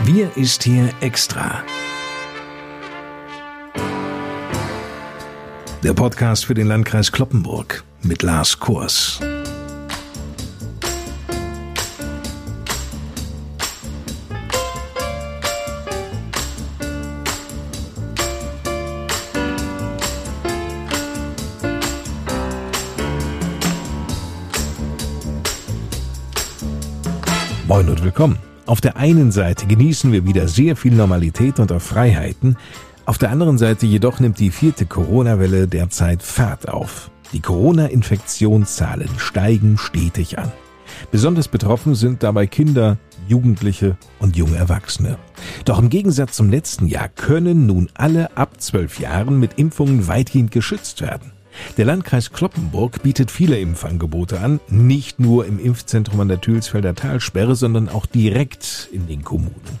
Wir ist hier extra. Der Podcast für den Landkreis Kloppenburg mit Lars Kurs. Moin und willkommen. Auf der einen Seite genießen wir wieder sehr viel Normalität und auch Freiheiten, auf der anderen Seite jedoch nimmt die vierte Corona-Welle derzeit Fahrt auf. Die Corona-Infektionszahlen steigen stetig an. Besonders betroffen sind dabei Kinder, Jugendliche und junge Erwachsene. Doch im Gegensatz zum letzten Jahr können nun alle ab zwölf Jahren mit Impfungen weitgehend geschützt werden. Der Landkreis Kloppenburg bietet viele Impfangebote an, nicht nur im Impfzentrum an der Thülsfelder Talsperre, sondern auch direkt in den Kommunen.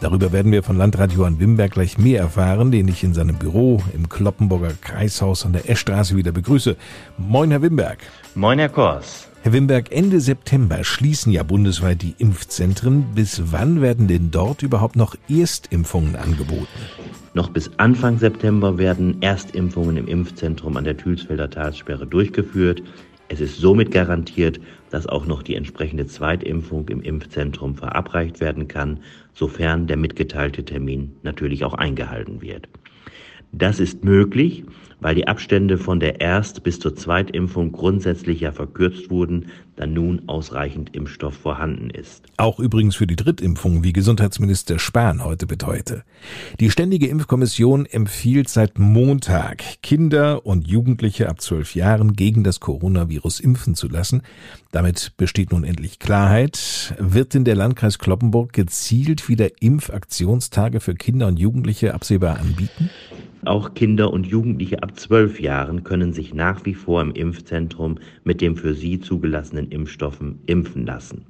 Darüber werden wir von Landrat Johann Wimberg gleich mehr erfahren, den ich in seinem Büro im Kloppenburger Kreishaus an der Eschstraße wieder begrüße. Moin, Herr Wimberg. Moin, Herr Kors. Herr Wimberg, Ende September schließen ja bundesweit die Impfzentren. Bis wann werden denn dort überhaupt noch Erstimpfungen angeboten? Noch bis Anfang September werden Erstimpfungen im Impfzentrum an der Thülsfelder Talsperre durchgeführt. Es ist somit garantiert, dass auch noch die entsprechende Zweitimpfung im Impfzentrum verabreicht werden kann, sofern der mitgeteilte Termin natürlich auch eingehalten wird. Das ist möglich, weil die Abstände von der Erst- bis zur Zweitimpfung grundsätzlich ja verkürzt wurden, da nun ausreichend Impfstoff vorhanden ist. Auch übrigens für die Drittimpfung, wie Gesundheitsminister Spahn heute beteuerte. Die Ständige Impfkommission empfiehlt seit Montag, Kinder und Jugendliche ab zwölf Jahren gegen das Coronavirus impfen zu lassen. Damit besteht nun endlich Klarheit. Wird denn der Landkreis Kloppenburg gezielt wieder Impfaktionstage für Kinder und Jugendliche absehbar anbieten? Auch Kinder und Jugendliche ab zwölf Jahren können sich nach wie vor im Impfzentrum mit dem für sie zugelassenen Impfstoffen impfen lassen.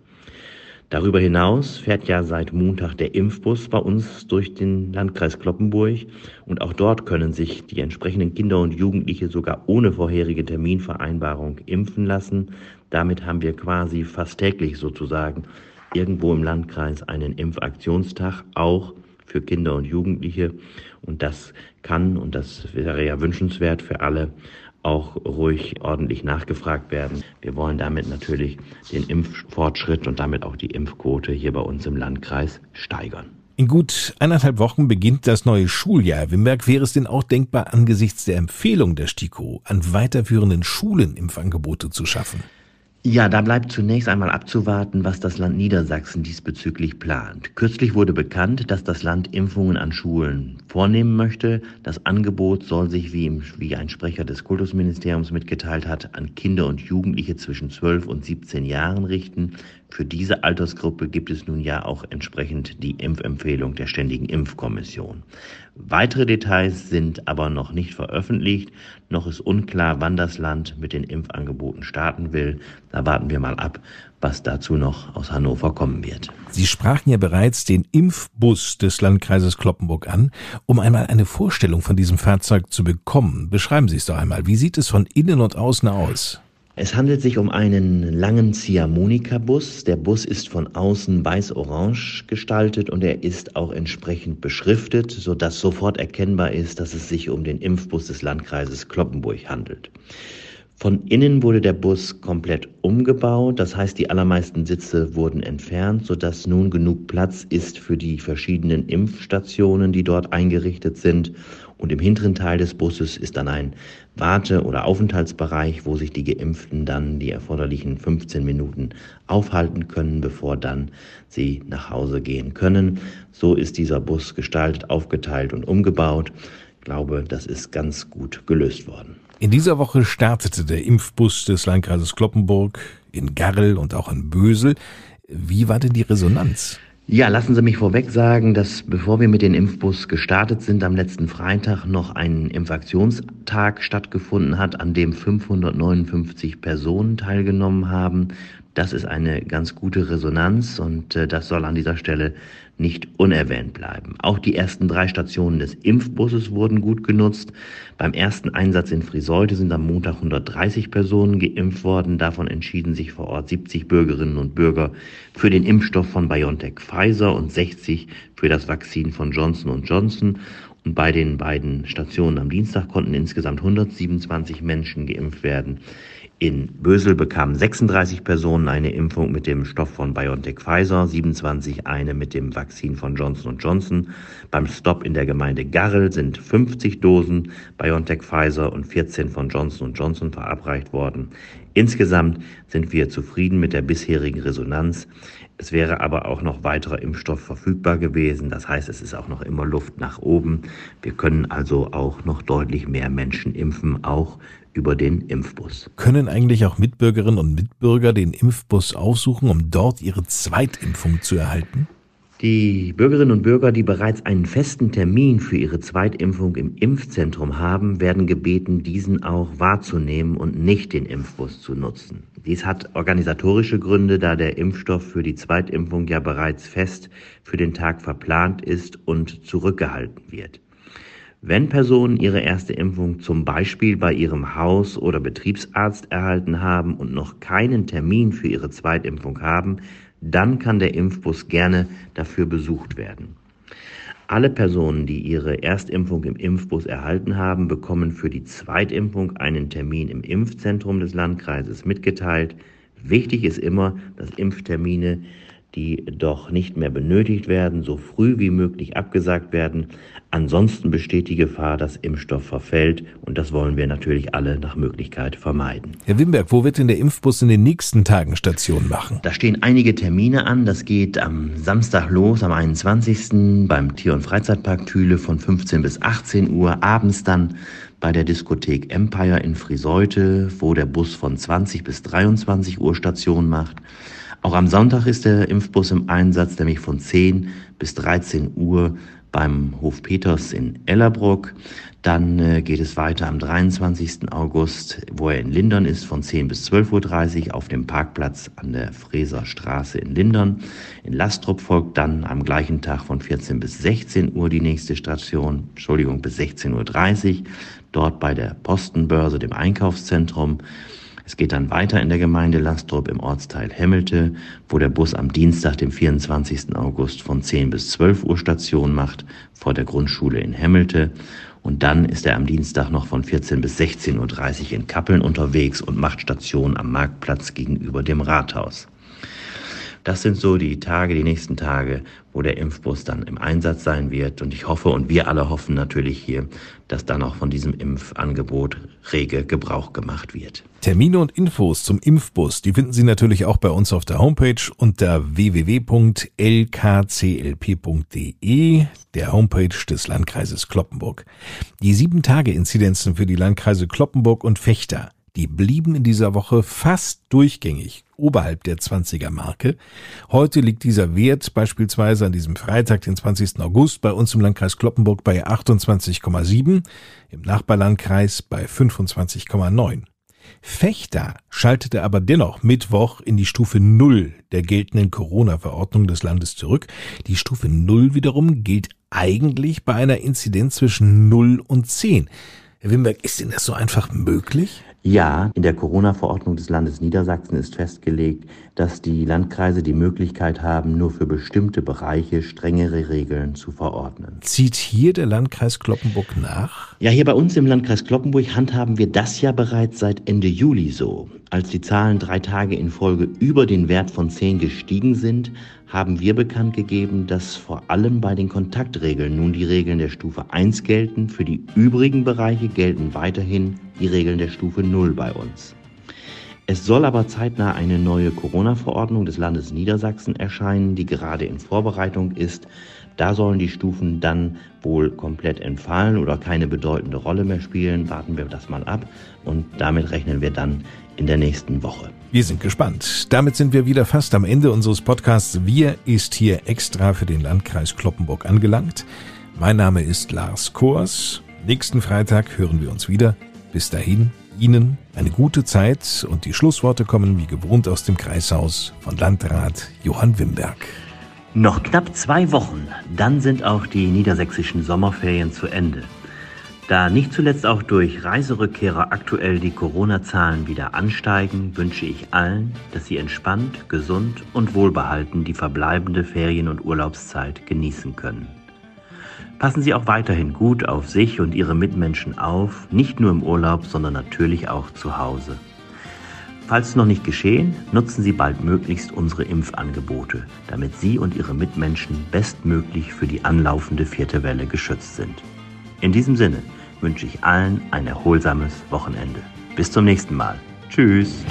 Darüber hinaus fährt ja seit Montag der Impfbus bei uns durch den Landkreis Kloppenburg und auch dort können sich die entsprechenden Kinder und Jugendliche sogar ohne vorherige Terminvereinbarung impfen lassen. Damit haben wir quasi fast täglich sozusagen irgendwo im Landkreis einen Impfaktionstag, auch für Kinder und Jugendliche. Und das kann, und das wäre ja wünschenswert für alle, auch ruhig ordentlich nachgefragt werden. Wir wollen damit natürlich den Impffortschritt und damit auch die Impfquote hier bei uns im Landkreis steigern. In gut eineinhalb Wochen beginnt das neue Schuljahr. Wimberg wäre es denn auch denkbar, angesichts der Empfehlung der STIKO an weiterführenden Schulen Impfangebote zu schaffen? Ja, da bleibt zunächst einmal abzuwarten, was das Land Niedersachsen diesbezüglich plant. Kürzlich wurde bekannt, dass das Land Impfungen an Schulen vornehmen möchte. Das Angebot soll sich, wie, wie ein Sprecher des Kultusministeriums mitgeteilt hat, an Kinder und Jugendliche zwischen 12 und 17 Jahren richten. Für diese Altersgruppe gibt es nun ja auch entsprechend die Impfempfehlung der Ständigen Impfkommission. Weitere Details sind aber noch nicht veröffentlicht. Noch ist unklar, wann das Land mit den Impfangeboten starten will. Da warten wir mal ab, was dazu noch aus Hannover kommen wird. Sie sprachen ja bereits den Impfbus des Landkreises Kloppenburg an. Um einmal eine Vorstellung von diesem Fahrzeug zu bekommen, beschreiben Sie es doch einmal. Wie sieht es von innen und außen aus? Es handelt sich um einen langen Ziehharmonika-Bus. Der Bus ist von außen weiß-orange gestaltet und er ist auch entsprechend beschriftet, sodass sofort erkennbar ist, dass es sich um den Impfbus des Landkreises Kloppenburg handelt. Von innen wurde der Bus komplett umgebaut, das heißt die allermeisten Sitze wurden entfernt, sodass nun genug Platz ist für die verschiedenen Impfstationen, die dort eingerichtet sind. Und im hinteren Teil des Busses ist dann ein Warte- oder Aufenthaltsbereich, wo sich die Geimpften dann die erforderlichen 15 Minuten aufhalten können, bevor dann sie nach Hause gehen können. So ist dieser Bus gestaltet, aufgeteilt und umgebaut. Ich glaube, das ist ganz gut gelöst worden. In dieser Woche startete der Impfbus des Landkreises Kloppenburg in Garrel und auch in Bösel. Wie war denn die Resonanz? Ja, lassen Sie mich vorweg sagen, dass bevor wir mit dem Impfbus gestartet sind, am letzten Freitag noch ein Impfaktionstag stattgefunden hat, an dem 559 Personen teilgenommen haben. Das ist eine ganz gute Resonanz und äh, das soll an dieser Stelle nicht unerwähnt bleiben. Auch die ersten drei Stationen des Impfbusses wurden gut genutzt. Beim ersten Einsatz in Friseute sind am Montag 130 Personen geimpft worden. Davon entschieden sich vor Ort 70 Bürgerinnen und Bürger für den Impfstoff von BioNTech Pfizer und 60 für das Vakzin von Johnson Johnson. Bei den beiden Stationen am Dienstag konnten insgesamt 127 Menschen geimpft werden. In Bösel bekamen 36 Personen eine Impfung mit dem Stoff von BioNTech Pfizer, 27 eine mit dem Vakzin von Johnson Johnson. Beim Stop in der Gemeinde Garrel sind 50 Dosen BioNTech Pfizer und 14 von Johnson Johnson verabreicht worden. Insgesamt sind wir zufrieden mit der bisherigen Resonanz. Es wäre aber auch noch weiterer Impfstoff verfügbar gewesen. Das heißt, es ist auch noch immer Luft nach oben. Wir können also auch noch deutlich mehr Menschen impfen, auch über den Impfbus. Können eigentlich auch Mitbürgerinnen und Mitbürger den Impfbus aufsuchen, um dort ihre Zweitimpfung zu erhalten? Die Bürgerinnen und Bürger, die bereits einen festen Termin für ihre Zweitimpfung im Impfzentrum haben, werden gebeten, diesen auch wahrzunehmen und nicht den Impfbus zu nutzen. Dies hat organisatorische Gründe, da der Impfstoff für die Zweitimpfung ja bereits fest für den Tag verplant ist und zurückgehalten wird. Wenn Personen ihre erste Impfung zum Beispiel bei ihrem Haus- oder Betriebsarzt erhalten haben und noch keinen Termin für ihre Zweitimpfung haben, dann kann der Impfbus gerne dafür besucht werden. Alle Personen, die ihre Erstimpfung im Impfbus erhalten haben, bekommen für die Zweitimpfung einen Termin im Impfzentrum des Landkreises mitgeteilt. Wichtig ist immer, dass Impftermine die doch nicht mehr benötigt werden, so früh wie möglich abgesagt werden. Ansonsten besteht die Gefahr, dass Impfstoff verfällt und das wollen wir natürlich alle nach Möglichkeit vermeiden. Herr Wimberg, wo wird denn der Impfbus in den nächsten Tagen Station machen? Da stehen einige Termine an. Das geht am Samstag los, am 21. beim Tier- und Freizeitpark Thüle von 15 bis 18 Uhr, abends dann bei der Diskothek Empire in Friseute, wo der Bus von 20 bis 23 Uhr Station macht. Auch am Sonntag ist der Impfbus im Einsatz, nämlich von 10 bis 13 Uhr beim Hof Peters in Ellerbruck. Dann äh, geht es weiter am 23. August, wo er in Lindern ist, von 10 bis 12.30 Uhr auf dem Parkplatz an der Freser Straße in Lindern. In Lastrup folgt dann am gleichen Tag von 14 bis 16 Uhr die nächste Station, Entschuldigung, bis 16.30 Uhr, dort bei der Postenbörse, dem Einkaufszentrum. Es geht dann weiter in der Gemeinde Lastrup im Ortsteil Hemmelte, wo der Bus am Dienstag, dem 24. August von 10 bis 12 Uhr Station macht, vor der Grundschule in Hemmelte. Und dann ist er am Dienstag noch von 14 bis 16.30 Uhr in Kappeln unterwegs und macht Station am Marktplatz gegenüber dem Rathaus. Das sind so die Tage, die nächsten Tage, wo der Impfbus dann im Einsatz sein wird. Und ich hoffe und wir alle hoffen natürlich hier, dass dann auch von diesem Impfangebot rege Gebrauch gemacht wird. Termine und Infos zum Impfbus, die finden Sie natürlich auch bei uns auf der Homepage unter www.lkclp.de, der Homepage des Landkreises Kloppenburg. Die Sieben-Tage-Inzidenzen für die Landkreise Kloppenburg und Fechter die blieben in dieser Woche fast durchgängig oberhalb der 20er Marke. Heute liegt dieser Wert beispielsweise an diesem Freitag, den 20. August, bei uns im Landkreis Kloppenburg bei 28,7, im Nachbarlandkreis bei 25,9. Fechter schaltete aber dennoch Mittwoch in die Stufe Null der geltenden Corona-Verordnung des Landes zurück. Die Stufe Null wiederum gilt eigentlich bei einer Inzidenz zwischen 0 und 10. Herr Wimberg, ist denn das so einfach möglich? Ja, in der Corona-Verordnung des Landes Niedersachsen ist festgelegt, dass die Landkreise die Möglichkeit haben, nur für bestimmte Bereiche strengere Regeln zu verordnen. Zieht hier der Landkreis Kloppenburg nach? Ja, hier bei uns im Landkreis Kloppenburg handhaben wir das ja bereits seit Ende Juli so. Als die Zahlen drei Tage in Folge über den Wert von 10 gestiegen sind, haben wir bekannt gegeben, dass vor allem bei den Kontaktregeln nun die Regeln der Stufe 1 gelten. Für die übrigen Bereiche gelten weiterhin die Regeln der Stufe 0 bei uns. Es soll aber zeitnah eine neue Corona-Verordnung des Landes Niedersachsen erscheinen, die gerade in Vorbereitung ist. Da sollen die Stufen dann wohl komplett entfallen oder keine bedeutende Rolle mehr spielen. Warten wir das mal ab und damit rechnen wir dann in der nächsten Woche. Wir sind gespannt. Damit sind wir wieder fast am Ende unseres Podcasts. Wir ist hier extra für den Landkreis Kloppenburg angelangt. Mein Name ist Lars Kors. Nächsten Freitag hören wir uns wieder. Bis dahin, Ihnen eine gute Zeit und die Schlussworte kommen wie gewohnt aus dem Kreishaus von Landrat Johann Wimberg. Noch knapp zwei Wochen, dann sind auch die niedersächsischen Sommerferien zu Ende. Da nicht zuletzt auch durch Reiserückkehrer aktuell die Corona-Zahlen wieder ansteigen, wünsche ich allen, dass sie entspannt, gesund und wohlbehalten die verbleibende Ferien- und Urlaubszeit genießen können. Passen Sie auch weiterhin gut auf sich und Ihre Mitmenschen auf, nicht nur im Urlaub, sondern natürlich auch zu Hause. Falls noch nicht geschehen, nutzen Sie baldmöglichst unsere Impfangebote, damit Sie und Ihre Mitmenschen bestmöglich für die anlaufende vierte Welle geschützt sind. In diesem Sinne, wünsche ich allen ein erholsames Wochenende. Bis zum nächsten Mal. Tschüss.